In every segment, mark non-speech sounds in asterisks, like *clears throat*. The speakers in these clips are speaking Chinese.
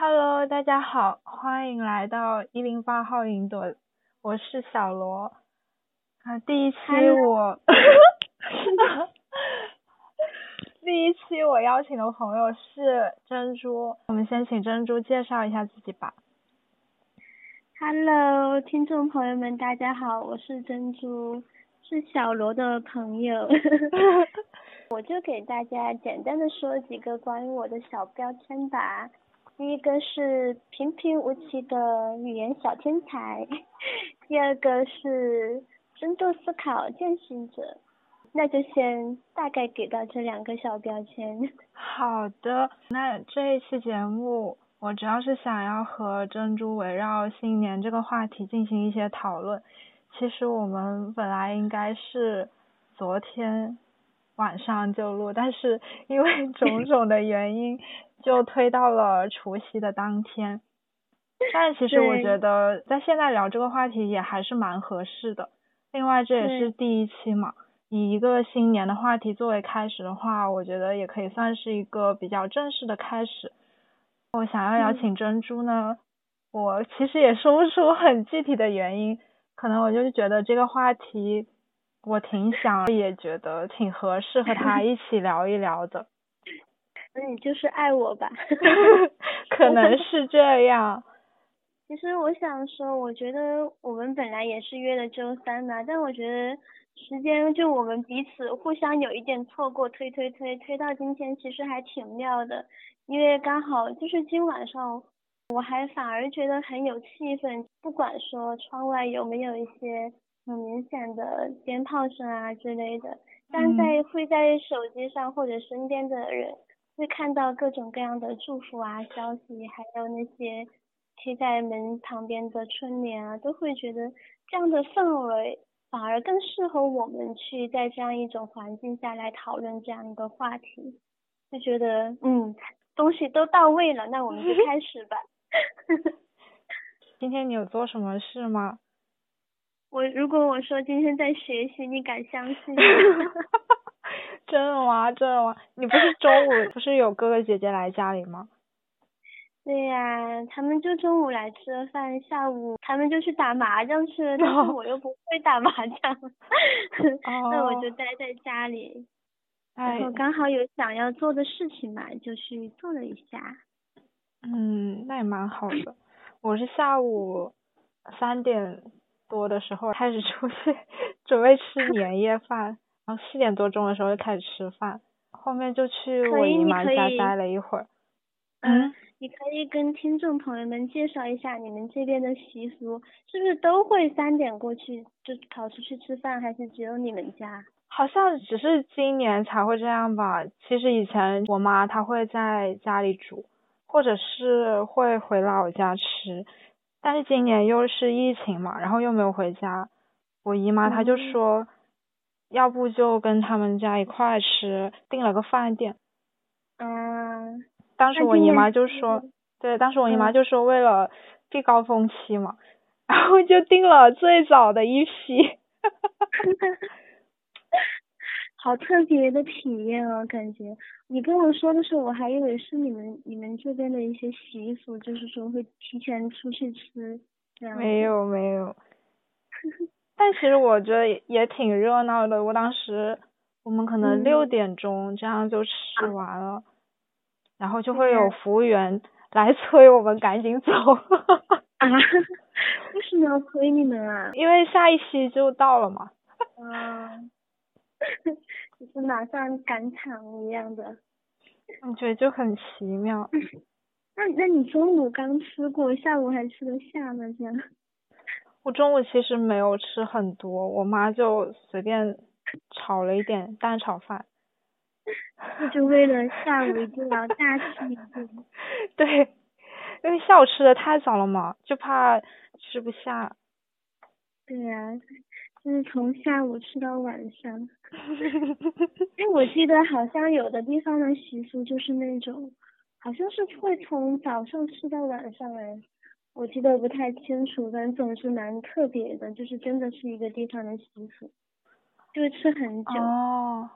Hello，大家好，欢迎来到一零八号云朵，我是小罗。啊，第一期我，*laughs* 第一期我邀请的朋友是珍珠，我们先请珍珠介绍一下自己吧。Hello，听众朋友们，大家好，我是珍珠，是小罗的朋友。*laughs* 我就给大家简单的说几个关于我的小标签吧。第一个是平平无奇的语言小天才，第二个是深度思考践行者。那就先大概给到这两个小标签。*laughs* 好的，那这一期节目我主要是想要和珍珠围绕新年这个话题进行一些讨论。其实我们本来应该是昨天。晚上就录，但是因为 *laughs* 种种的原因，就推到了除夕的当天。但其实我觉得在现在聊这个话题也还是蛮合适的。另外这也是第一期嘛，以一个新年的话题作为开始的话，我觉得也可以算是一个比较正式的开始。我想要邀请珍珠呢，我其实也说不出很具体的原因，可能我就是觉得这个话题。我挺想，也觉得挺合适和他 *laughs* 一起聊一聊的。那你就是爱我吧？*laughs* 可能是这样。*laughs* 其实我想说，我觉得我们本来也是约了周三嘛，但我觉得时间就我们彼此互相有一点错过，推推推推到今天，其实还挺妙的。因为刚好就是今晚上，我还反而觉得很有气氛，不管说窗外有没有一些。很明显的鞭炮声啊之类的，但在会在手机上或者身边的人会看到各种各样的祝福啊消息，还有那些贴在门旁边的春联啊，都会觉得这样的氛围反而更适合我们去在这样一种环境下来讨论这样一个话题，就觉得嗯东西都到位了，那我们就 *laughs* 开始吧。今天你有做什么事吗？*laughs* 我如果我说今天在学习，你敢相信？*laughs* 真的吗？真的吗？你不是中午 *laughs* 不是有哥哥姐姐来家里吗？对呀，他们就中午来吃了饭，下午他们就去打麻将去了，但是我又不会打麻将，*laughs* 那我就待在家里，然后刚好有想要做的事情嘛，就去做了一下。嗯，那也蛮好的。我是下午三点。多的时候开始出去准备吃年夜饭，然后四点多钟的时候就开始吃饭，后面就去我姨妈家待了一会儿。*laughs* 嗯，你可以跟听众朋友们介绍一下你们这边的习俗，是不是都会三点过去就跑出去吃饭，还是只有你们家？好像只是今年才会这样吧。其实以前我妈她会在家里煮，或者是会回老家吃。但是今年又是疫情嘛，然后又没有回家，我姨妈她就说，要不就跟他们家一块吃，订了个饭店。嗯。当时我姨妈就说，对，当时我姨妈就说为了避高峰期嘛，*laughs* 然后就订了最早的一批。*laughs* 好特别的体验啊，感觉你跟我说的时候，我还以为是你们你们这边的一些习俗，就是说会提前出去吃没有。没有没有，但其实我觉得也也挺热闹的。我当时我们可能六点钟这样就吃完了，然后就会有服务员来催我们赶紧走。*laughs* 啊？为什么要催你们啊？因为下一期就到了嘛。啊。*laughs* 就是马上赶场一样的，我觉得就很奇妙。*laughs* 那那你中午刚吃过，下午还吃得下吗？这样？我中午其实没有吃很多，我妈就随便炒了一点蛋炒饭。就为了下午一定要大吃一顿。*laughs* 对，因为下午吃的太早了嘛，就怕吃不下。对呀。就是从下午吃到晚上，*laughs* 哎，我记得好像有的地方的习俗就是那种，好像是会从早上吃到晚上哎，我记得不太清楚，反正总是蛮特别的，就是真的是一个地方的习俗，就会吃很久。哦。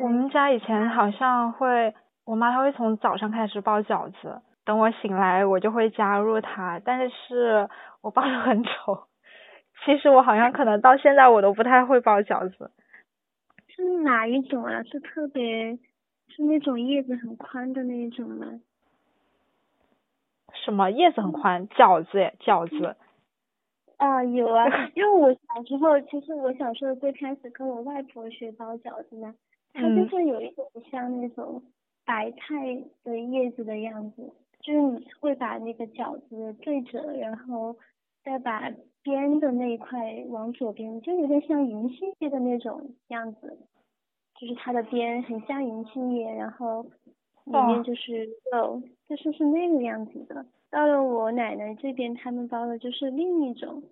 我们家以前好像会，我妈她会从早上开始包饺子，等我醒来，我就会加入她，但是我包的很丑。其实我好像可能到现在我都不太会包饺子。是哪一种啊？是特别是那种叶子很宽的那一种吗？什么叶子很宽？饺子，饺子。*laughs* 啊，有啊，因为我小时候，其实我小时候最开始跟我外婆学包饺子呢，它就是有一点像那种白菜的叶子的样子，就是你会把那个饺子对折，然后再把。边的那一块往左边，就有点像银杏叶的那种样子，就是它的边很像银杏叶，然后里面就是肉，就是是那个样子的。到了我奶奶这边，他们包的就是另一种。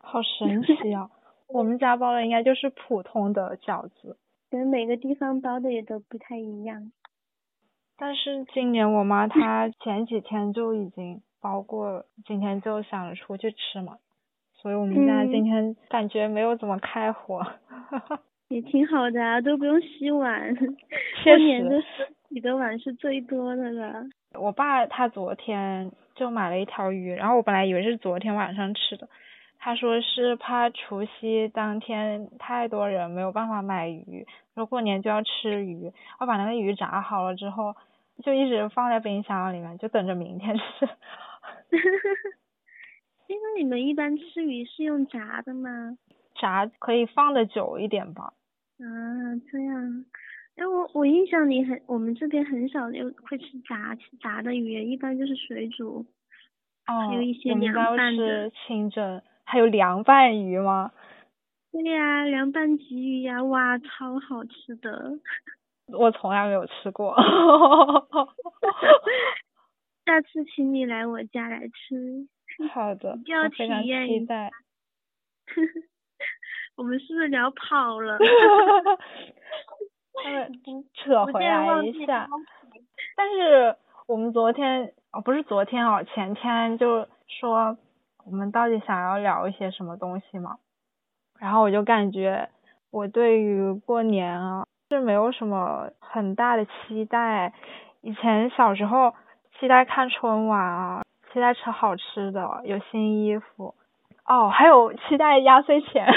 好神 *laughs* 奇啊！我们家包的应该就是普通的饺子。可能每个地方包的也都不太一样。但是今年我妈她前几天就已经。包过今天就想着出去吃嘛，所以我们家今天感觉没有怎么开火。*laughs* 也挺好的啊，都不用洗碗。过年的洗的碗是最多的了。我爸他昨天就买了一条鱼，然后我本来以为是昨天晚上吃的，他说是怕除夕当天太多人没有办法买鱼，说过年就要吃鱼，我把那个鱼炸好了之后，就一直放在冰箱里面，就等着明天吃。*laughs* 呵呵呵，因为你们一般吃鱼是用炸的吗？炸可以放的久一点吧。啊，这样。哎，我我印象里很，我们这边很少有会吃炸吃炸的鱼，一般就是水煮。哦。还有一些凉拌的。清蒸，还有凉拌鱼吗？对呀，凉拌鲫鱼呀，哇，超好吃的。*laughs* 我从来没有吃过。*laughs* *laughs* 下次请你来我家来吃。好的，要体验一下。我们是不是聊跑了？*laughs* 扯回来一下。但是我们昨天哦，不是昨天哦，前天就说我们到底想要聊一些什么东西嘛？然后我就感觉我对于过年啊是没有什么很大的期待。以前小时候。期待看春晚啊，期待吃好吃的，有新衣服，哦，还有期待压岁钱，*laughs*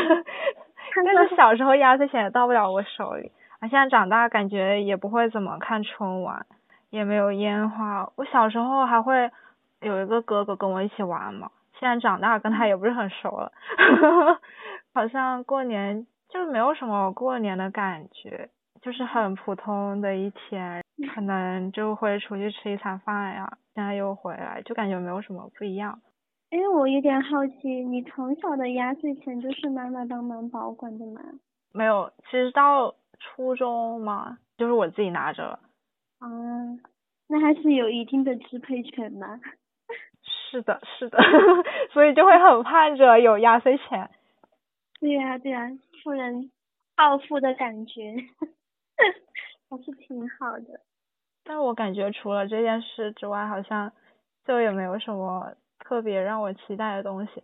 但是小时候压岁钱也到不了我手里，啊，现在长大感觉也不会怎么看春晚，也没有烟花，我小时候还会有一个哥哥跟我一起玩嘛，现在长大跟他也不是很熟了，*laughs* 好像过年就没有什么过年的感觉。就是很普通的一天，可能就会出去吃一餐饭呀，现在又回来，就感觉没有什么不一样。哎，我有点好奇，你从小的压岁钱就是妈妈帮忙保管的吗？没有，其实到初中嘛，就是我自己拿着了。啊，那还是有一定的支配权吧。*laughs* 是的，是的，*laughs* 所以就会很盼着有压岁钱。对呀，对呀，富人暴富的感觉。*laughs* 还是挺好的，但我感觉除了这件事之外，好像就也没有什么特别让我期待的东西。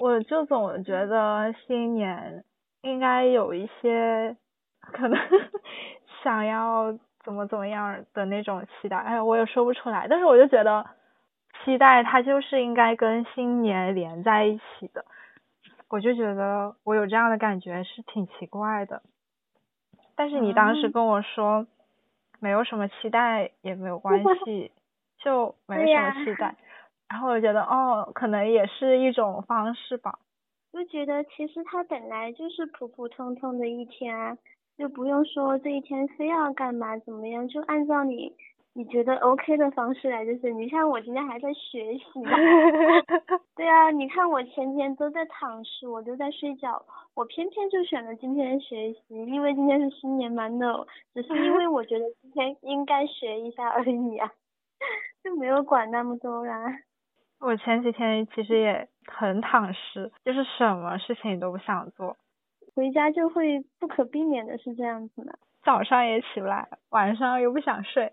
我就总觉得新年应该有一些可能 *laughs* 想要怎么怎么样的那种期待，哎呀，我也说不出来。但是我就觉得期待它就是应该跟新年连在一起的，我就觉得我有这样的感觉是挺奇怪的。但是你当时跟我说，没有什么期待也没有关 *laughs* 系，就没什么期待，然后我觉得哦，可能也是一种方式吧。就觉得其实它本来就是普普通通的一天啊，就不用说这一天非要干嘛怎么样，就按照你。你觉得 OK 的方式来就是，你像我今天还在学习，*laughs* 对啊，你看我前天都在躺尸，我都在睡觉，我偏偏就选了今天学习，因为今天是新年嘛，no，只是因为我觉得今天应该学一下而已啊，*laughs* 就没有管那么多啦。我前几天其实也很躺尸，就是什么事情都不想做，回家就会不可避免的是这样子的。早上也起不来，晚上又不想睡，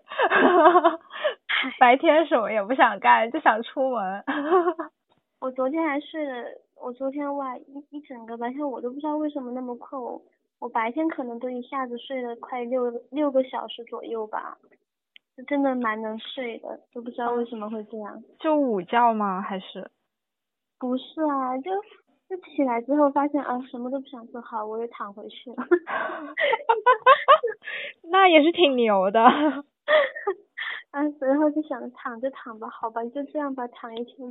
白天什么也不想干，就想出门。*laughs* 我昨天还睡了，我昨天哇一一整个白天我都不知道为什么那么困，我白天可能都一下子睡了快六六个小时左右吧。就真的蛮能睡的，都不知道为什么会这样。就午觉吗？还是？不是啊，就就起来之后发现啊，什么都不想做好，我又躺回去了。*laughs* *laughs* 那也是挺牛的。啊，然后就想躺就躺吧，好吧，就这样吧，躺一天。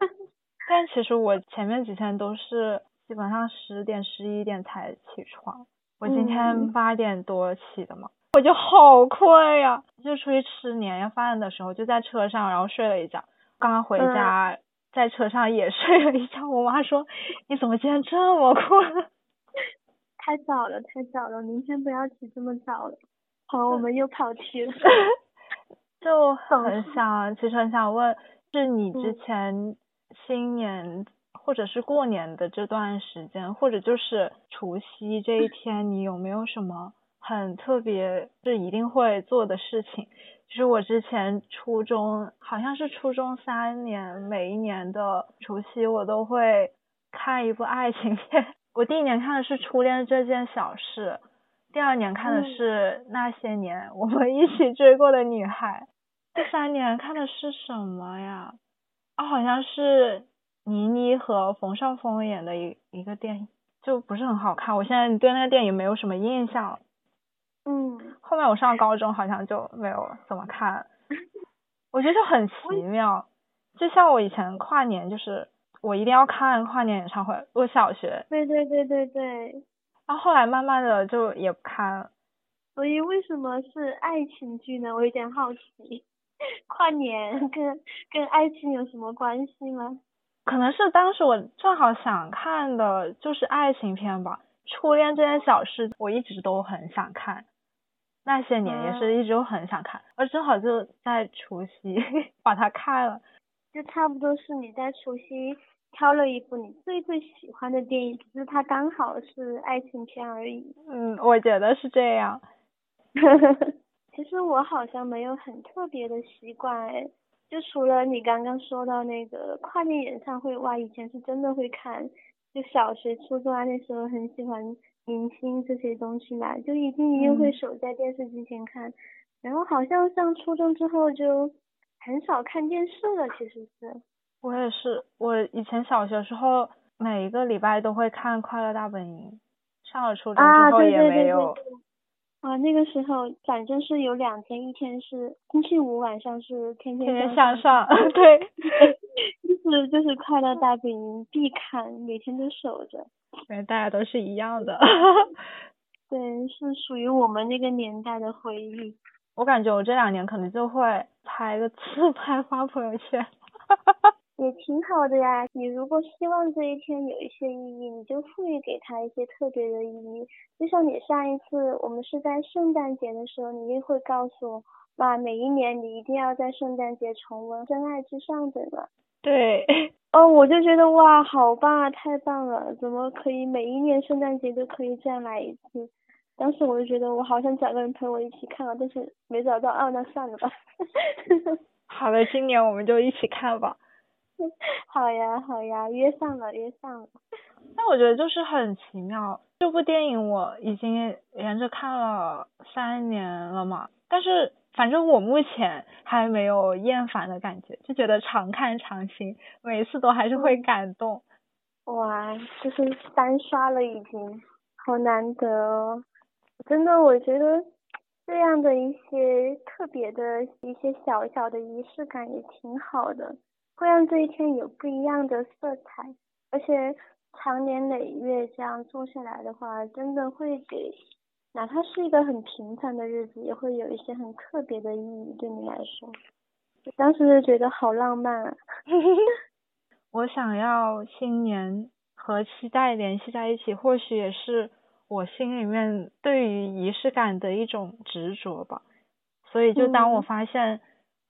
*laughs* 但其实我前面几天都是基本上十点十一点才起床，我今天八点多起的嘛，我就好困呀，就出去吃年夜饭的时候就在车上，然后睡了一觉，刚刚回家在车上也 *laughs* 睡了一觉，我妈说你怎么今天这么困？太早了，太早了，明天不要起这么早了。好，我们又跑题了。就 *laughs* 很想，其实很想问，是你之前新年或者是过年的这段时间，或者就是除夕这一天，你有没有什么很特别，是一定会做的事情？就是我之前初中，好像是初中三年，每一年的除夕我都会看一部爱情片。*laughs* 我第一年看的是《初恋这件小事》。第二年看的是那些年我们一起追过的女孩，第三年看的是什么呀？啊，好像是倪妮和冯绍峰演的一一个电影，就不是很好看。我现在对那个电影没有什么印象。嗯。后面我上高中好像就没有怎么看。*laughs* 我觉得就很奇妙，就像我以前跨年，就是我一定要看跨年演唱会。我小学。对对对对对。然后后来慢慢的就也不看了，所以为什么是爱情剧呢？我有点好奇，跨年跟跟爱情有什么关系吗？可能是当时我正好想看的就是爱情片吧，初恋这件小事我一直都很想看，那些年也是一直都很想看，而正好就在除夕 *laughs* 把它看了，就差不多是你在除夕。挑了一部你最最喜欢的电影，只是它刚好是爱情片而已。嗯，我觉得是这样。*laughs* 其实我好像没有很特别的习惯，就除了你刚刚说到那个跨年演唱会，哇，以前是真的会看，就小学、初中啊那时候很喜欢明星这些东西嘛，就一定一定会守在电视机前看。然后好像上初中之后就很少看电视了，其实是。我也是，我以前小学时候每一个礼拜都会看《快乐大本营》，上了初中之后也没有。啊，那个时候反正是有两天，一天是星期五晚上是天天向上，*laughs* 对，就是就是《快乐大本营》必看，每天都守着。对，大家都是一样的。*laughs* 对，是属于我们那个年代的回忆。我感觉我这两年可能就会拍个自拍发朋友圈。也挺好的呀，你如果希望这一天有一些意义，你就赋予给他一些特别的意义。就像你上一次我们是在圣诞节的时候，你也会告诉我，哇，每一年你一定要在圣诞节重温《真爱至上》，对吗？对。*laughs* 哦，我就觉得哇，好棒啊，太棒了！怎么可以每一年圣诞节都可以这样来一次？当时我就觉得我好想找个人陪我一起看啊，但是没找到，哦，那算了吧。好的，今年我们就一起看吧。*laughs* 好呀，好呀，约上了，约上了。但我觉得就是很奇妙，这部电影我已经连着看了三年了嘛，但是反正我目前还没有厌烦的感觉，就觉得常看常新，每次都还是会感动。哇，就是单刷了已经，好难得哦！真的，我觉得这样的一些特别的一些小小的仪式感也挺好的。会让这一天有不一样的色彩，而且长年累月这样做下来的话，真的会给，哪怕是一个很平凡的日子，也会有一些很特别的意义对你来说。当时就觉得好浪漫啊！*laughs* 我想要新年和期待联系在一起，或许也是我心里面对于仪式感的一种执着吧。所以，就当我发现。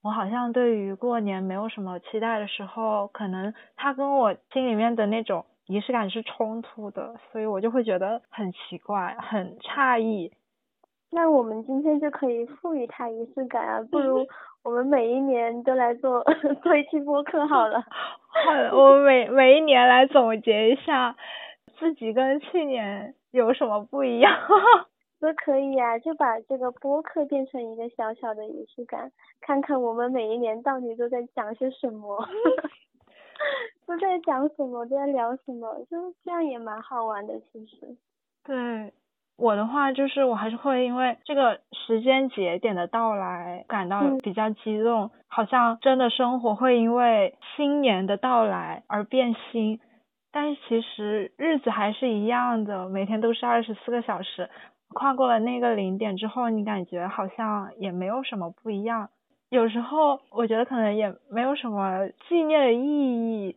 我好像对于过年没有什么期待的时候，可能它跟我心里面的那种仪式感是冲突的，所以我就会觉得很奇怪，很诧异。那我们今天就可以赋予它仪式感啊，不如 *laughs* 我们每一年都来做 *laughs* 做一期播客好了。*laughs* 好，我们每每一年来总结一下自己跟去年有什么不一样。都可以啊，就把这个播客变成一个小小的仪式感，看看我们每一年到底都在讲些什么，*laughs* 都在讲什么，都在聊什么，就这样也蛮好玩的，其实。对，我的话就是我还是会因为这个时间节点的到来感到比较激动，好像真的生活会因为新年的到来而变新，但是其实日子还是一样的，每天都是二十四个小时。跨过了那个零点之后，你感觉好像也没有什么不一样。有时候我觉得可能也没有什么纪念的意义。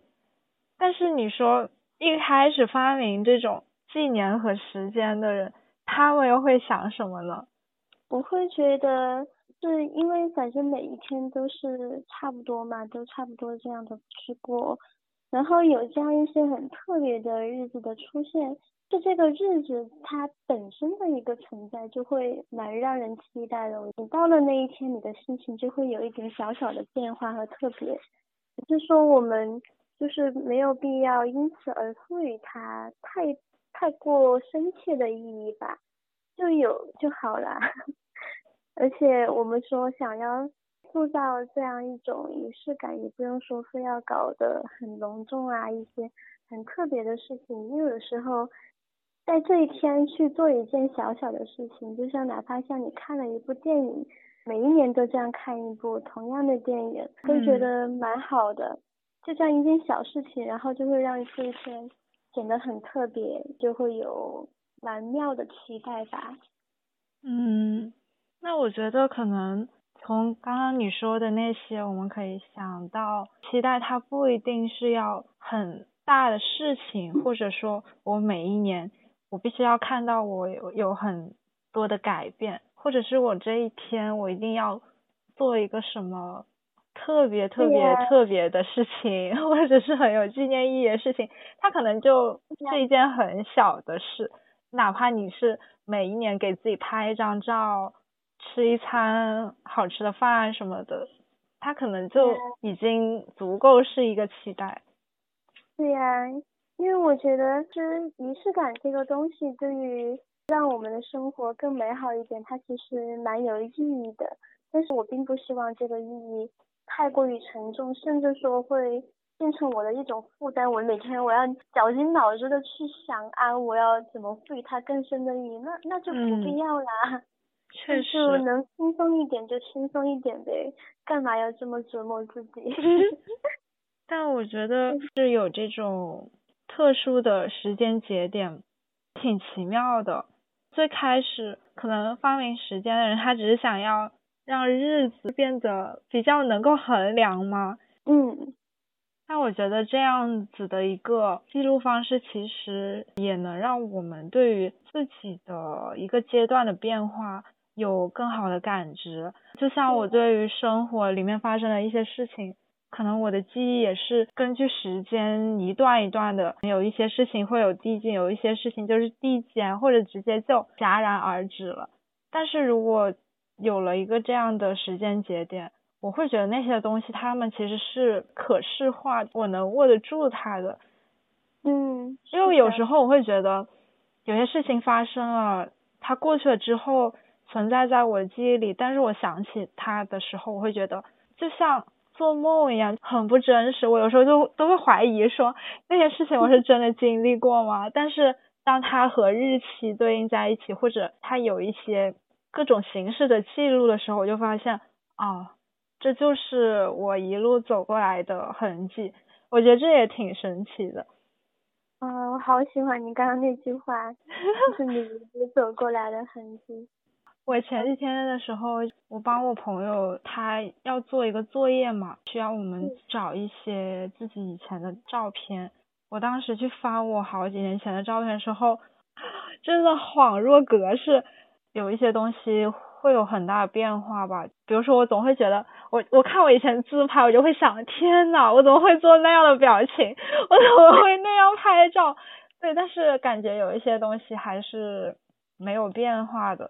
但是你说一开始发明这种纪念和时间的人，他们又会想什么呢？我会觉得，是因为反正每一天都是差不多嘛，都差不多这样的去过，然后有这样一些很特别的日子的出现。就这个日子，它本身的一个存在就会蛮让人期待的。你到了那一天，你的心情就会有一点小小的变化和特别。只是说我们就是没有必要因此而赋予它太太过深切的意义吧，就有就好了。*laughs* 而且我们说想要塑造这样一种仪式感，也不用说非要搞得很隆重啊，一些很特别的事情，因为有时候。在这一天去做一件小小的事情，就像哪怕像你看了一部电影，每一年都这样看一部同样的电影，都觉得蛮好的。就这样一件小事情，然后就会让这一天显得很特别，就会有蛮妙的期待吧。嗯，那我觉得可能从刚刚你说的那些，我们可以想到，期待它不一定是要很大的事情，或者说我每一年。我必须要看到我有有很多的改变，或者是我这一天我一定要做一个什么特别特别特别的事情，*laughs* 或者是很有纪念意义的事情，它可能就是一件很小的事，哪怕你是每一年给自己拍一张照，吃一餐好吃的饭什么的，它可能就已经足够是一个期待。对呀。因为我觉得是仪式感这个东西，对于让我们的生活更美好一点，它其实蛮有意义的。但是我并不希望这个意义太过于沉重，甚至说会变成我的一种负担。我每天我要绞尽脑汁的去想啊，我要怎么赋予它更深的意义？那那就不必要啦。确实。能轻松一点就轻松一点呗，干嘛要这么折磨自己？*laughs* 但我觉得是有这种。特殊的时间节点挺奇妙的。最开始可能发明时间的人，他只是想要让日子变得比较能够衡量嘛。嗯。那我觉得这样子的一个记录方式，其实也能让我们对于自己的一个阶段的变化有更好的感知。就像我对于生活里面发生的一些事情。可能我的记忆也是根据时间一段一段的，有一些事情会有递进，有一些事情就是递减或者直接就戛然而止了。但是如果有了一个这样的时间节点，我会觉得那些东西它们其实是可视化，我能握得住它的。嗯，因为有时候我会觉得有些事情发生了，它过去了之后存在在我的记忆里，但是我想起它的时候，我会觉得就像。做梦一样很不真实，我有时候就都会怀疑说那些事情我是真的经历过吗？但是当它和日期对应在一起，或者它有一些各种形式的记录的时候，我就发现啊，这就是我一路走过来的痕迹。我觉得这也挺神奇的。嗯，我好喜欢你刚刚那句话，就是你一路走过来的痕迹。我前几天的时候，我帮我朋友，他要做一个作业嘛，需要我们找一些自己以前的照片。我当时去翻我好几年前的照片的时候，*laughs* 真的恍若隔世，有一些东西会有很大的变化吧。比如说，我总会觉得，我我看我以前自拍，我就会想，天呐，我怎么会做那样的表情？我怎么会那样拍照？对，但是感觉有一些东西还是没有变化的。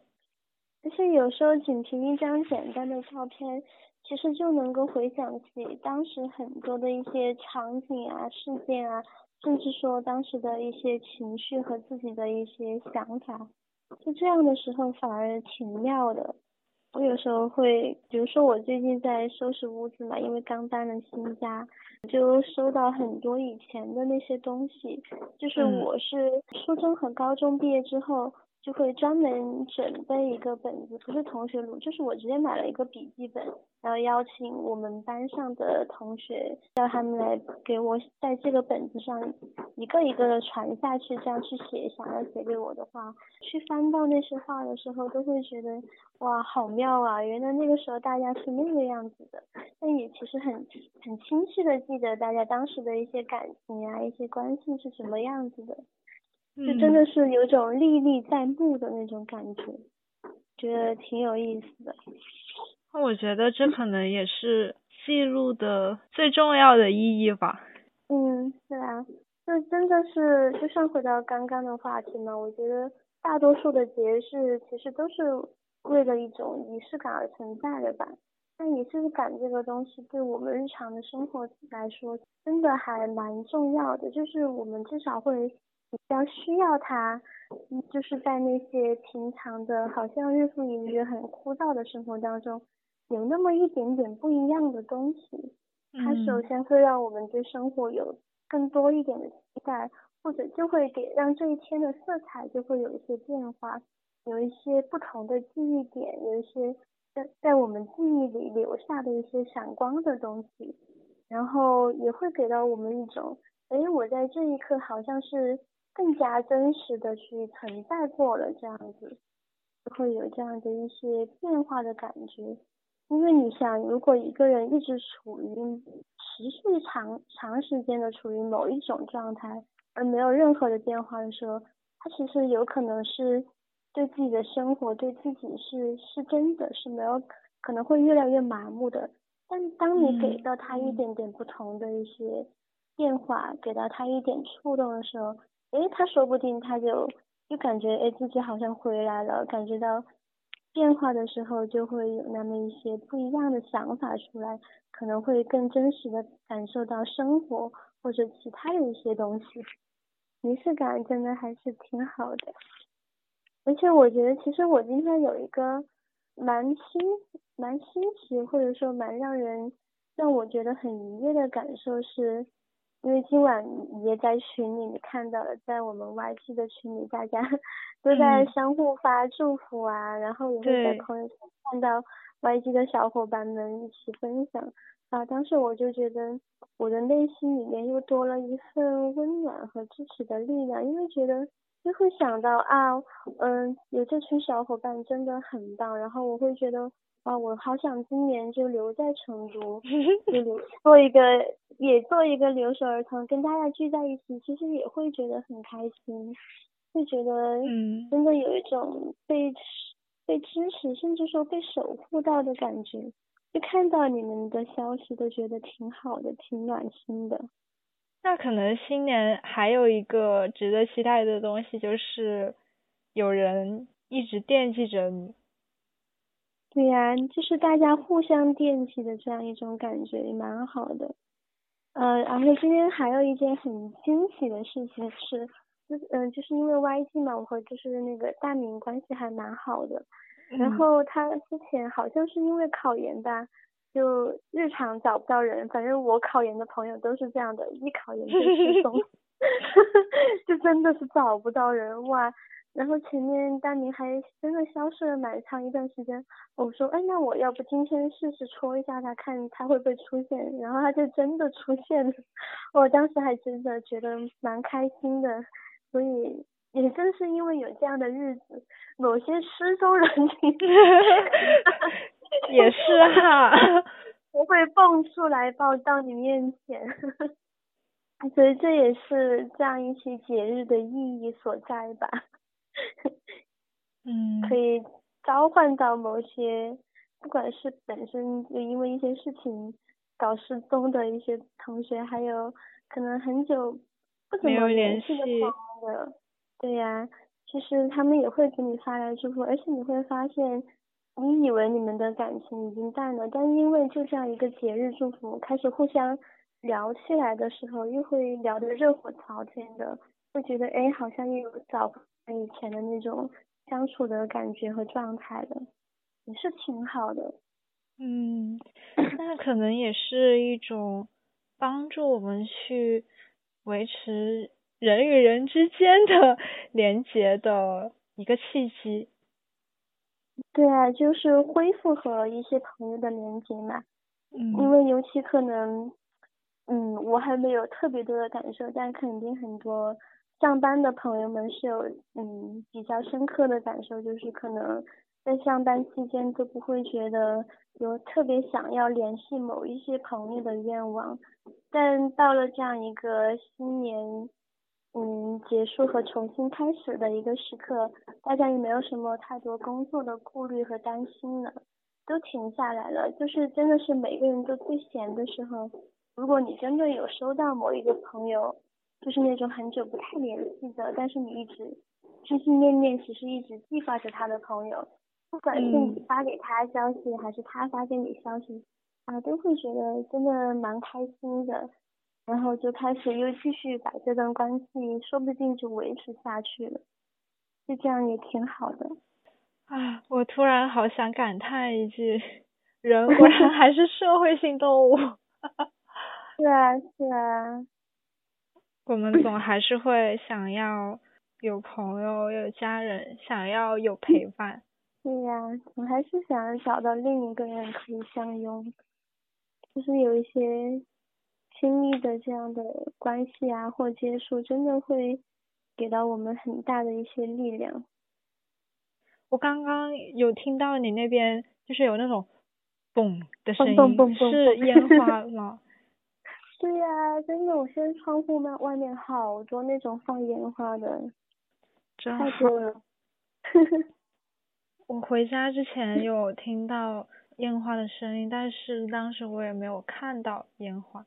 而且有时候仅凭一张简单的照片，其实就能够回想起当时很多的一些场景啊、事件啊，甚至说当时的一些情绪和自己的一些想法。就这样的时候反而挺妙的。我有时候会，比如说我最近在收拾屋子嘛，因为刚搬了新家，就收到很多以前的那些东西。就是我是初中和高中毕业之后。就会专门准备一个本子，不是同学录，就是我直接买了一个笔记本，然后邀请我们班上的同学，叫他们来给我在这个本子上一个一个的传下去，这样去写想要写给我的话，去翻到那些话的时候，都会觉得哇，好妙啊！原来那个时候大家是那个样子的，但也其实很很清晰的记得大家当时的一些感情啊，一些关系是什么样子的。就真的是有种历历在目的那种感觉，觉得挺有意思的。那我觉得这可能也是记录的最重要的意义吧。嗯，是啊，就真的是，就像回到刚刚的话题嘛，我觉得大多数的节日其实都是为了一种仪式感而存在的吧。那仪式感这个东西，对我们日常的生活来说，真的还蛮重要的，就是我们至少会。比较需要它，嗯，就是在那些平常的，好像日复一日很枯燥的生活当中，有那么一点点不一样的东西。它首先会让我们对生活有更多一点的期待，或者就会给让这一天的色彩就会有一些变化，有一些不同的记忆点，有一些在在我们记忆里留下的一些闪光的东西，然后也会给到我们一种，哎，我在这一刻好像是。更加真实的去存在过了，这样子就会有这样的一些变化的感觉。因为你想，如果一个人一直处于持续长长时间的处于某一种状态，而没有任何的变化的时候，他其实有可能是对自己的生活，对自己是是真的是没有可能会越来越麻木的。但当你给到他一点点不同的一些变化，给到他一点触动的时候，诶，他说不定他就就感觉诶自己好像回来了，感觉到变化的时候就会有那么一些不一样的想法出来，可能会更真实的感受到生活或者其他的一些东西。仪式感真的还是挺好的，而且我觉得其实我今天有一个蛮新蛮新奇或者说蛮让人让我觉得很愉悦的感受是。因为今晚也在群里面看到了，在我们 YG 的群里，大家 *laughs* 都在相互发祝福啊，然后也会在朋友圈看到 YG 的小伙伴们一起分享啊。当时我就觉得我的内心里面又多了一份温暖和支持的力量，因为觉得就会想到啊，嗯，有这群小伙伴真的很棒，然后我会觉得。啊，我好想今年就留在成都，就留做一个，也做一个留守儿童，跟大家聚在一起，其实也会觉得很开心，会觉得，嗯，真的有一种被被支持，甚至说被守护到的感觉。就看到你们的消息，都觉得挺好的，挺暖心的。那可能新年还有一个值得期待的东西，就是有人一直惦记着你。对呀，就是大家互相惦记的这样一种感觉，也蛮好的。呃，而且今天还有一件很惊喜的事情是，就是嗯，就是因为 YG 嘛，我和就是那个大明关系还蛮好的。然后他之前好像是因为考研吧，就日常找不到人，反正我考研的朋友都是这样的，一考研就失踪 *laughs* *laughs* 就真的是找不到人哇。然后前面大明还真的消失了蛮长一段时间，我说哎那我要不今天试试戳一下他看他会不会出现，然后他就真的出现了，我当时还真的觉得蛮开心的，所以也正是因为有这样的日子，某些失踪人群 *laughs* 也是哈，*laughs* 不会蹦出来报到你面前，*laughs* 所以这也是这样一期节日的意义所在吧。*laughs* 嗯，可以召唤到某些，不管是本身就因为一些事情搞失踪的一些同学，还有可能很久不怎么联系的朋友，对呀，其实他们也会给你发来祝福，而且你会发现，你以为你们的感情已经淡了，但因为就这样一个节日祝福，开始互相聊起来的时候，又会聊得热火朝天的，会觉得哎，好像又有找。以前的那种相处的感觉和状态的，也是挺好的。嗯，*laughs* 那可能也是一种帮助我们去维持人与人之间的 *laughs* 连接的一个契机。对啊，就是恢复和一些朋友的连接嘛。嗯。因为尤其可能，嗯，我还没有特别多的感受，但肯定很多上班的朋友们是有嗯比较深刻的感受，就是可能在上班期间都不会觉得有特别想要联系某一些朋友的愿望，但到了这样一个新年。嗯，结束和重新开始的一个时刻，大家也没有什么太多工作的顾虑和担心了，都停下来了。就是真的是每个人都最闲的时候，如果你真的有收到某一个朋友，就是那种很久不太联系的，但是你一直心心念念，其实一直记挂着他的朋友，不管是你发给他消息，还是他发给你消息，啊，都会觉得真的蛮开心的。然后就开始又继续把这段关系，说不定就维持下去了，就这样也挺好的。啊，我突然好想感叹一句，人果然还是社会性动物。*laughs* 是啊，是啊。我们总 *laughs* 还是会想要有朋友、有家人，想要有陪伴。对呀，我还是想找到另一个人可以相拥，就是有一些。亲密的这样的关系啊，或接触，真的会给到我们很大的一些力量。我刚刚有听到你那边就是有那种嘣的声音，是烟花 *laughs* 吗？对呀，真的，我现在窗户外外面好多那种放烟花的，*laughs* 真太多了。*laughs* 我回家之前有听到烟花的声音，但是当时我也没有看到烟花。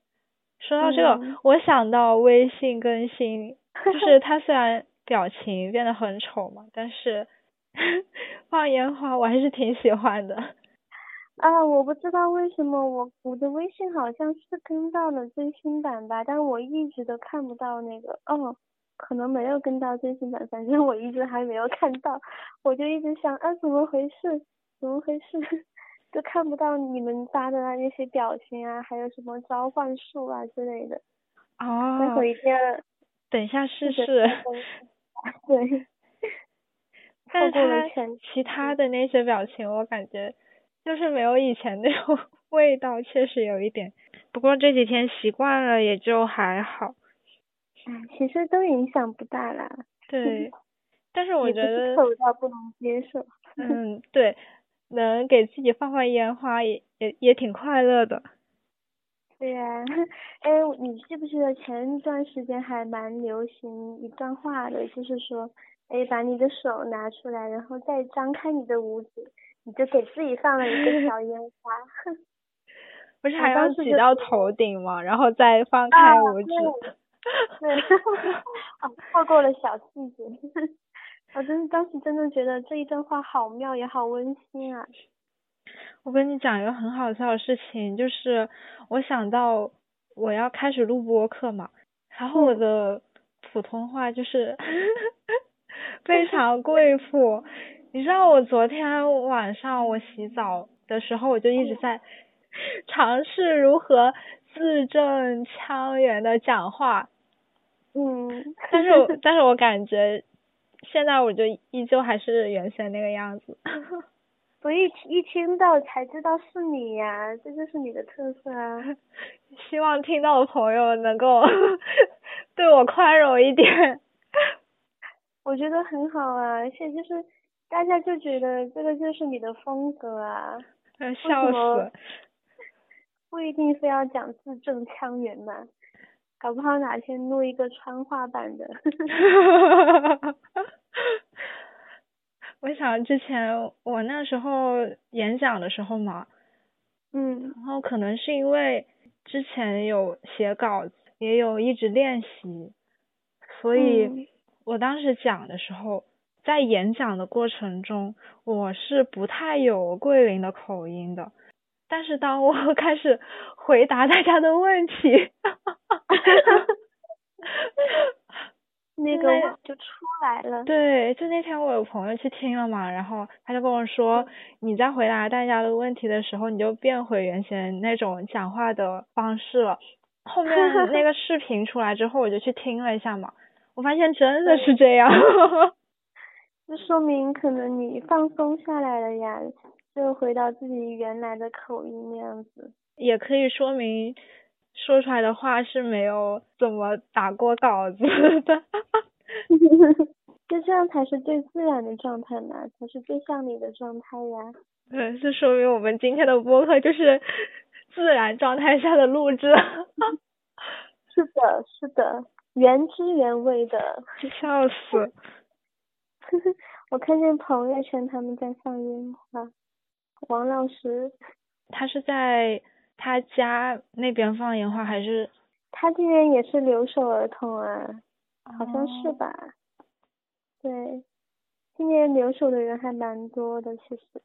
说到这个，我想到微信更新，就是 *laughs* 它虽然表情变得很丑嘛，但是放烟花我还是挺喜欢的。啊，我不知道为什么我我的微信好像是跟到了最新版吧，但我一直都看不到那个，哦，可能没有跟到最新版，反正我一直还没有看到，我就一直想啊，怎么回事？怎么回事？*laughs* 就看不到你们发的那些表情啊，还有什么召唤术啊之类的。哦。待会一定要。等一下试试。*laughs* 对。但是他其他的那些表情，我感觉就是没有以前那种 *laughs* 味道，确实有一点。不过这几天习惯了，也就还好。哎，其实都影响不大啦。对。但是我觉得。丑到不能接受。嗯，对。能给自己放放烟花也也也挺快乐的。*laughs* 对呀，哎，你记不记得前一段时间还蛮流行一段话的，就是说，哎，把你的手拿出来，然后再张开你的五指，你就给自己放了一个小烟花。*laughs* 不是还要举到头顶吗？然后再放开五指。对。错过了小细节。*laughs* 我真当时真的觉得这一段话好妙也好温馨啊！我跟你讲一个很好笑的事情，就是我想到我要开始录播课嘛，然后我的普通话就是 *laughs* 非常贵妇。你知道我昨天晚上我洗澡的时候，我就一直在尝试如何字正腔圆的讲话。嗯。但是但是我感觉。现在我就依旧还是原先那个样子，*laughs* 我一一听到才知道是你呀，这就是你的特色啊！*laughs* 希望听到的朋友能够 *laughs* 对我宽容一点。我觉得很好啊，而且就是大家就觉得这个就是你的风格啊。*laughs* 笑死！不一定非要讲字正腔圆嘛。搞不好哪天录一个川话版的。*laughs* 我想之前我那时候演讲的时候嘛，嗯，然后可能是因为之前有写稿子，也有一直练习，所以我当时讲的时候，在演讲的过程中，我是不太有桂林的口音的。但是当我 *laughs* 开始回答大家的问题，*laughs* 那个就出来了。对，就那天我有朋友去听了嘛，然后他就跟我说，你在回答大家的问题的时候，你就变回原先那种讲话的方式了。后面那个 *laughs* 视频出来之后，我就去听了一下嘛，我发现真的是这样。就说明可能你放松下来了呀，就回到自己原来的口音那样子。也可以说明。说出来的话是没有怎么打过稿子的，*laughs* *laughs* 就这样才是最自然的状态嘛，才是最像你的状态呀。对，是说明我们今天的播客就是自然状态下的录制。*laughs* 是的，是的，原汁原味的。笑死。*laughs* 我看见朋友圈他们在放烟花，王老师。他是在。他家那边放烟花还是？他这边也是留守儿童啊，好像是吧？对，今年留守的人还蛮多的，其实。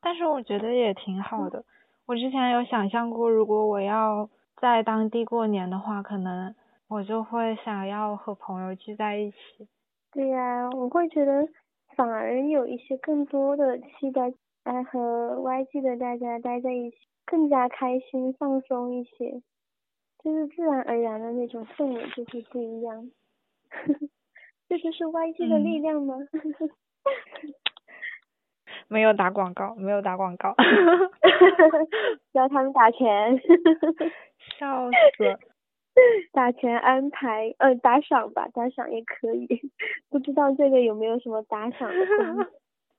但是我觉得也挺好的。我之前有想象过，如果我要在当地过年的话，可能我就会想要和朋友聚在一起。对呀，我会觉得反而有一些更多的期待，来和 YG 的大家待在一起。更加开心放松一些，就是自然而然的那种氛围就会不一样，*laughs* 这就是 YG 的力量吗？*laughs* 没有打广告，没有打广告，*laughs* 要他们打钱，笑死，*laughs* 打钱安排，呃，打赏吧，打赏也可以，*laughs* 不知道这个有没有什么打赏的功能。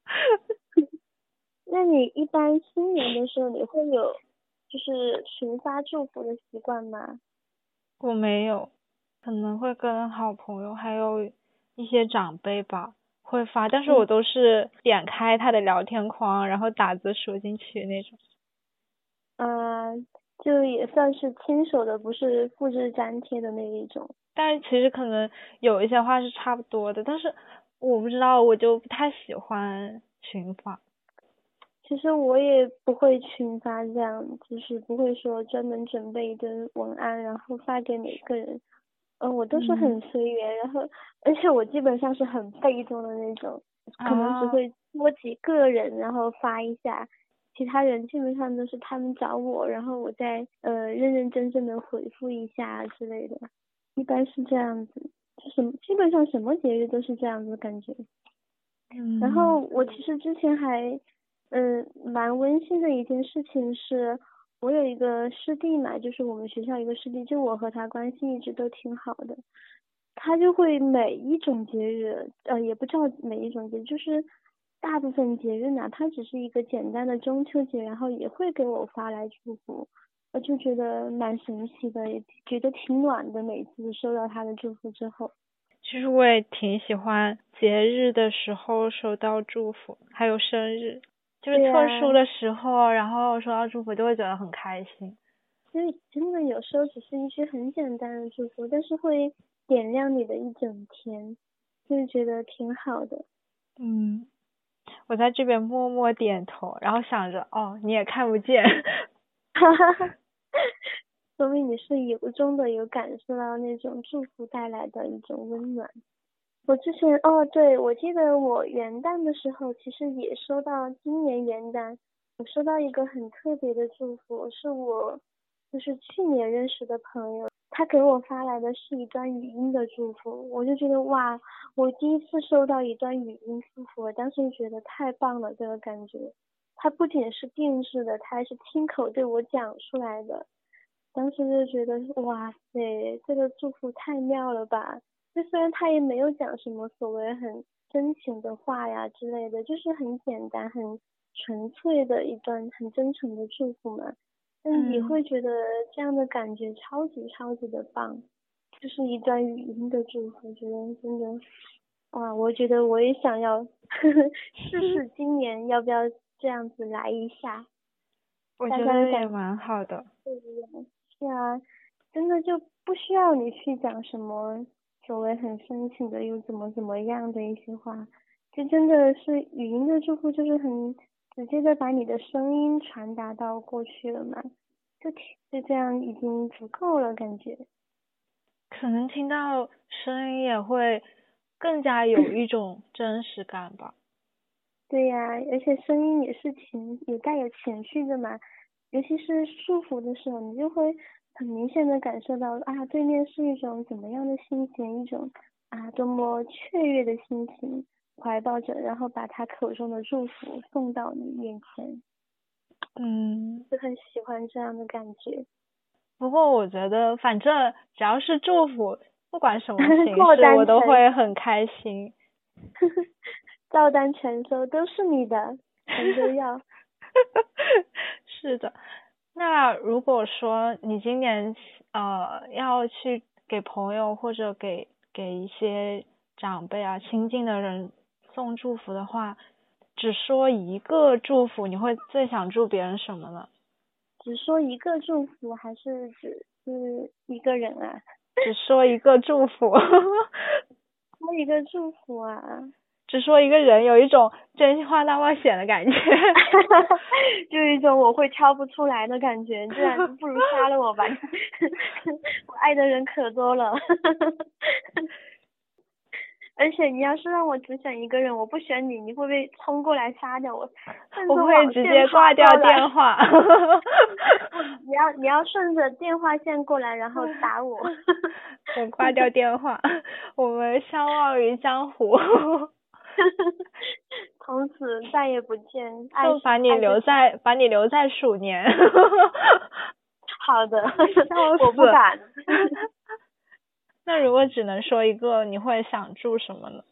*laughs* 那你一般新年的时候你会有就是群发祝福的习惯吗？我没有，可能会跟好朋友还有一些长辈吧会发，但是我都是点开他的聊天框，然后打字输进去那种。嗯，就也算是亲手的，不是复制粘贴的那一种。但是其实可能有一些话是差不多的，但是我不知道，我就不太喜欢群发。其实我也不会群发这样，就是不会说专门准备一个文案，然后发给每个人。嗯，我都是很随缘，然后而且我基本上是很被动的那种，可能只会多几个人然后发一下，其他人基本上都是他们找我，然后我再呃认认真真的回复一下之类的，一般是这样子，就什么基本上什么节日都是这样子感觉。嗯。然后我其实之前还。嗯，蛮温馨的一件事情是，我有一个师弟嘛，就是我们学校一个师弟，就我和他关系一直都挺好的，他就会每一种节日，呃，也不知道每一种节，就是大部分节日，哪怕只是一个简单的中秋节，然后也会给我发来祝福，我就觉得蛮神奇的，也觉得挺暖的，每次收到他的祝福之后。其实我也挺喜欢节日的时候收到祝福，还有生日。就是特殊的时候，然后收到祝福就会觉得很开心。所以真的有时候只是一句很简单的祝福，但是会点亮你的一整天，就是觉得挺好的。嗯，我在这边默默点头，然后想着哦，你也看不见。哈哈哈，说明你是由衷的有感受到那种祝福带来的一种温暖。我之前哦，对，我记得我元旦的时候，其实也收到今年元旦，我收到一个很特别的祝福，是我就是去年认识的朋友，他给我发来的是一段语音的祝福，我就觉得哇，我第一次收到一段语音祝福，我当时就觉得太棒了，这个感觉，他不仅是定制的，他还是亲口对我讲出来的，当时就觉得哇塞，这个祝福太妙了吧。就虽然他也没有讲什么所谓很真情的话呀之类的，就是很简单、很纯粹的一段很真诚的祝福嘛。但你会觉得这样的感觉超级超级的棒，就是一段语音的祝福，觉得真的，哇！我觉得我也想要呵呵试 *laughs* 试今年要不要这样子来一下。我觉得也蛮好的。对是啊，真的就不需要你去讲什么。所谓很深情的又怎么怎么样的一些话，就真的是语音的祝福，就是很直接的把你的声音传达到过去了嘛，就就这样已经足够了感觉。可能听到声音也会更加有一种 *clears throat* 真实感吧。对呀，而且声音也是情，也带有情绪的嘛。尤其是束缚的时候，你就会很明显的感受到啊，对面是一种怎么样的心情，一种啊多么雀跃的心情，怀抱着，然后把他口中的祝福送到你面前。嗯，就很喜欢这样的感觉。不过我觉得，反正只要是祝福，不管什么 *laughs* 形式，我都会很开心。照单全收，都是你的，全都要。*laughs* 是的，那如果说你今年呃要去给朋友或者给给一些长辈啊亲近的人送祝福的话，只说一个祝福，你会最想祝别人什么呢？只说一个祝福，还是只是一个人啊？*laughs* 只说一个祝福。*laughs* 说一个祝福啊。只说一个人，有一种真心话大冒险的感觉，*laughs* 就一种我会挑不出来的感觉，这样不如杀了我吧，我爱的人可多了，而且你要是让我只选一个人，我不选你，你会不会冲过来杀掉我？*laughs* 我会直接挂掉电话。*laughs* 你要你要顺着电话线过来，然后打我。*laughs* 我挂掉电话，我们相忘于江湖。从此再也不见，就把你留在把你留在鼠年。好的，我不敢。那如果只能说一个，你会想住什么呢？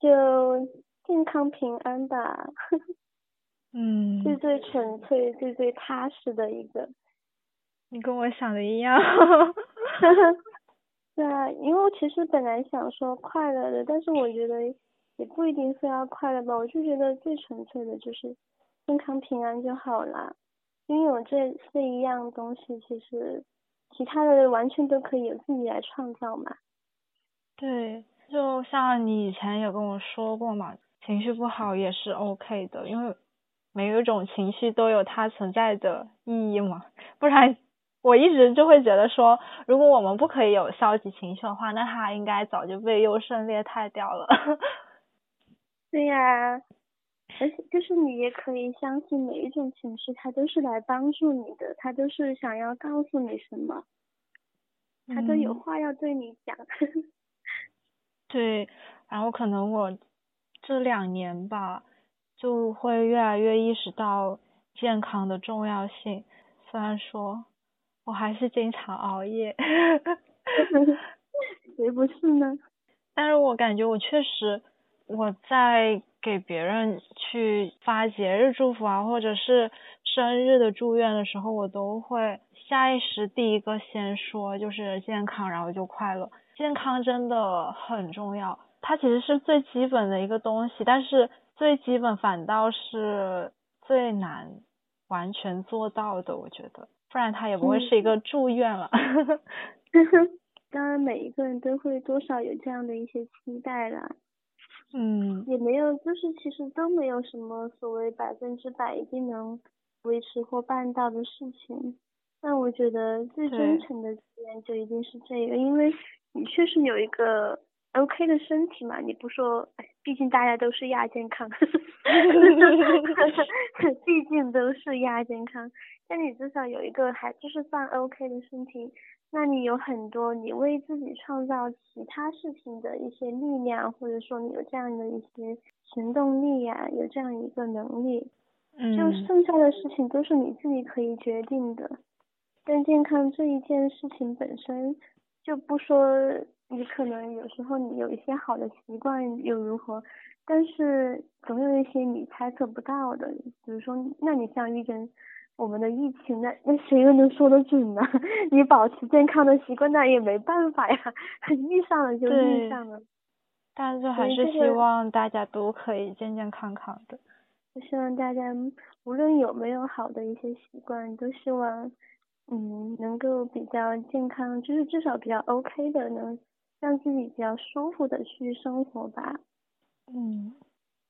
就健康平安吧。*laughs* 嗯。最最纯粹、最最踏实的一个。你跟我想的一样。*laughs* 对啊，因为我其实本来想说快乐的，但是我觉得。也不一定非要快乐吧，我就觉得最纯粹的就是健康平安就好啦。拥有这这一样东西，其实其他的完全都可以由自己来创造嘛。对，就像你以前有跟我说过嘛，情绪不好也是 OK 的，因为每一种情绪都有它存在的意义嘛。不然我一直就会觉得说，如果我们不可以有消极情绪的话，那它应该早就被优胜劣汰掉了。*laughs* 对呀，而且就是你也可以相信每一种情绪，它都是来帮助你的，它都是想要告诉你什么，它都有话要对你讲。*laughs* 对，然后可能我这两年吧，就会越来越意识到健康的重要性。虽然说我还是经常熬夜，*laughs* 谁不是呢？但是我感觉我确实。我在给别人去发节日祝福啊，或者是生日的祝愿的时候，我都会下意识第一个先说就是健康，然后就快乐。健康真的很重要，它其实是最基本的一个东西，但是最基本反倒是最难完全做到的，我觉得，不然它也不会是一个祝愿了。*laughs* 当然，每一个人都会多少有这样的一些期待啦。嗯，也没有，就是其实都没有什么所谓百分之百一定能维持或办到的事情。但我觉得最真诚的体验就一定是这个，因为你确实有一个 OK 的身体嘛，你不说，毕竟大家都是亚健康，*laughs* 毕竟都是亚健康，但你至少有一个还就是算 OK 的身体。那你有很多你为自己创造其他事情的一些力量，或者说你有这样的一些行动力呀，有这样一个能力，嗯，就剩下的事情都是你自己可以决定的。但健康这一件事情本身，就不说你可能有时候你有一些好的习惯又如何，但是总有一些你猜测不到的，比如说，那你像遇见。我们的疫情，那那谁又能说得准呢？*laughs* 你保持健康的习惯，那也没办法呀，*laughs* 遇上了就遇上了。但是还是希望大家都可以健健康康的。我希望大家无论有没有好的一些习惯，都希望嗯能够比较健康，就是至少比较 OK 的，能让自己比较舒服的去生活吧。嗯。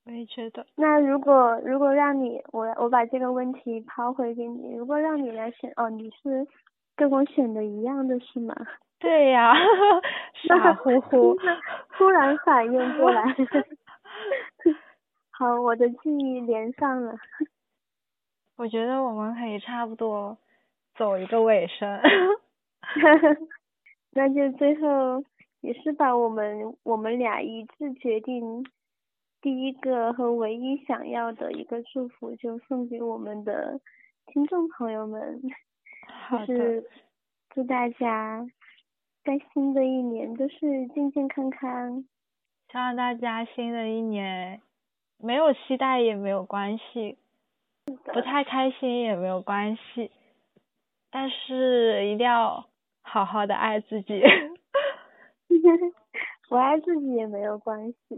我也觉得。那如果如果让你我我把这个问题抛回给你，如果让你来选哦，你是跟我选的一样的是吗？*laughs* 对呀，*laughs* 傻乎 *laughs* 乎，突然反应过来。好，我的记忆连上了。我觉得我们可以差不多走一个尾声。那就最后也是把我们我们俩一致决定第一个和唯一想要的一个祝福，就送给我们的听众朋友们，*laughs* 就是祝大家在新的一年都是健健康康。希望大家新的一年没有期待也没有关系，不太开心也没有关系，但是一定要。好好的爱自己，*laughs* *laughs* 不爱自己也没有关系，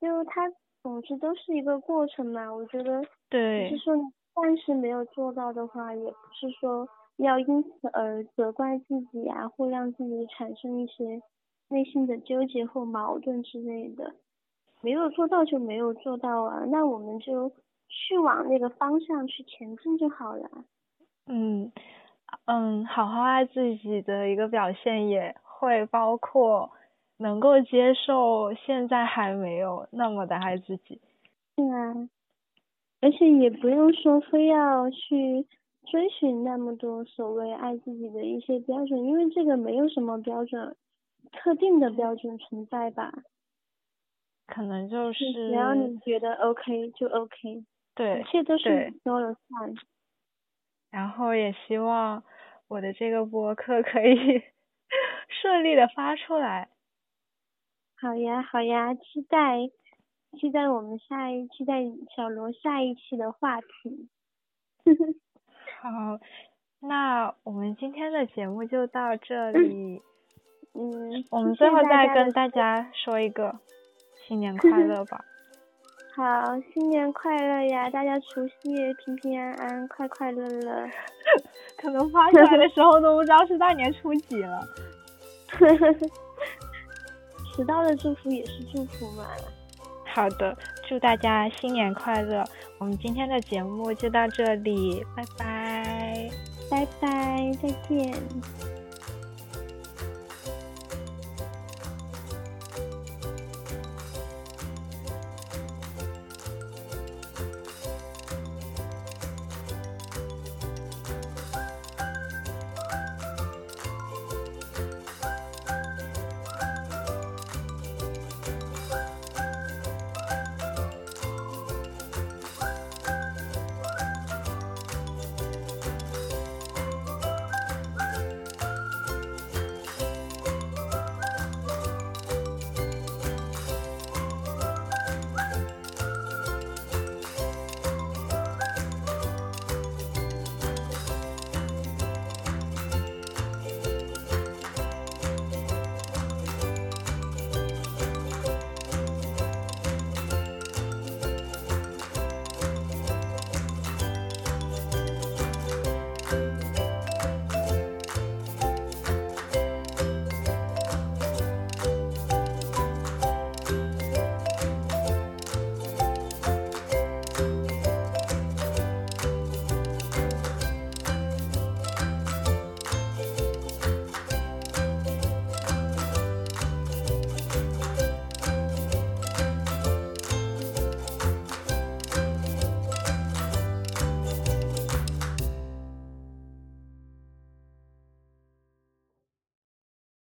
就它总之都是一个过程嘛。我觉得，对，是说暂时没有做到的话，也不是说要因此而责怪自己啊，或让自己产生一些内心的纠结或矛盾之类的。没有做到就没有做到啊，那我们就去往那个方向去前进就好了。嗯。嗯，好好爱自己的一个表现也会包括能够接受现在还没有那么的爱自己。对啊，而且也不用说非要去追寻那么多所谓爱自己的一些标准，因为这个没有什么标准，特定的标准存在吧。可能就是。只要你觉得 OK 就 OK。对。一切都是说了算。*laughs* 然后也希望我的这个播客可以 *laughs* 顺利的发出来。好呀好呀，期待期待我们下一期待小罗下一期的话题。*laughs* 好，那我们今天的节目就到这里。嗯。我们最后再跟大家说一个新年 *laughs* 快乐吧。好，新年快乐呀！大家除夕夜平平安安，快快乐乐。*laughs* 可能发出来的时候都不知道是大年初几了。迟到的祝福也是祝福嘛。好的，祝大家新年快乐！我们今天的节目就到这里，拜拜。拜拜，再见。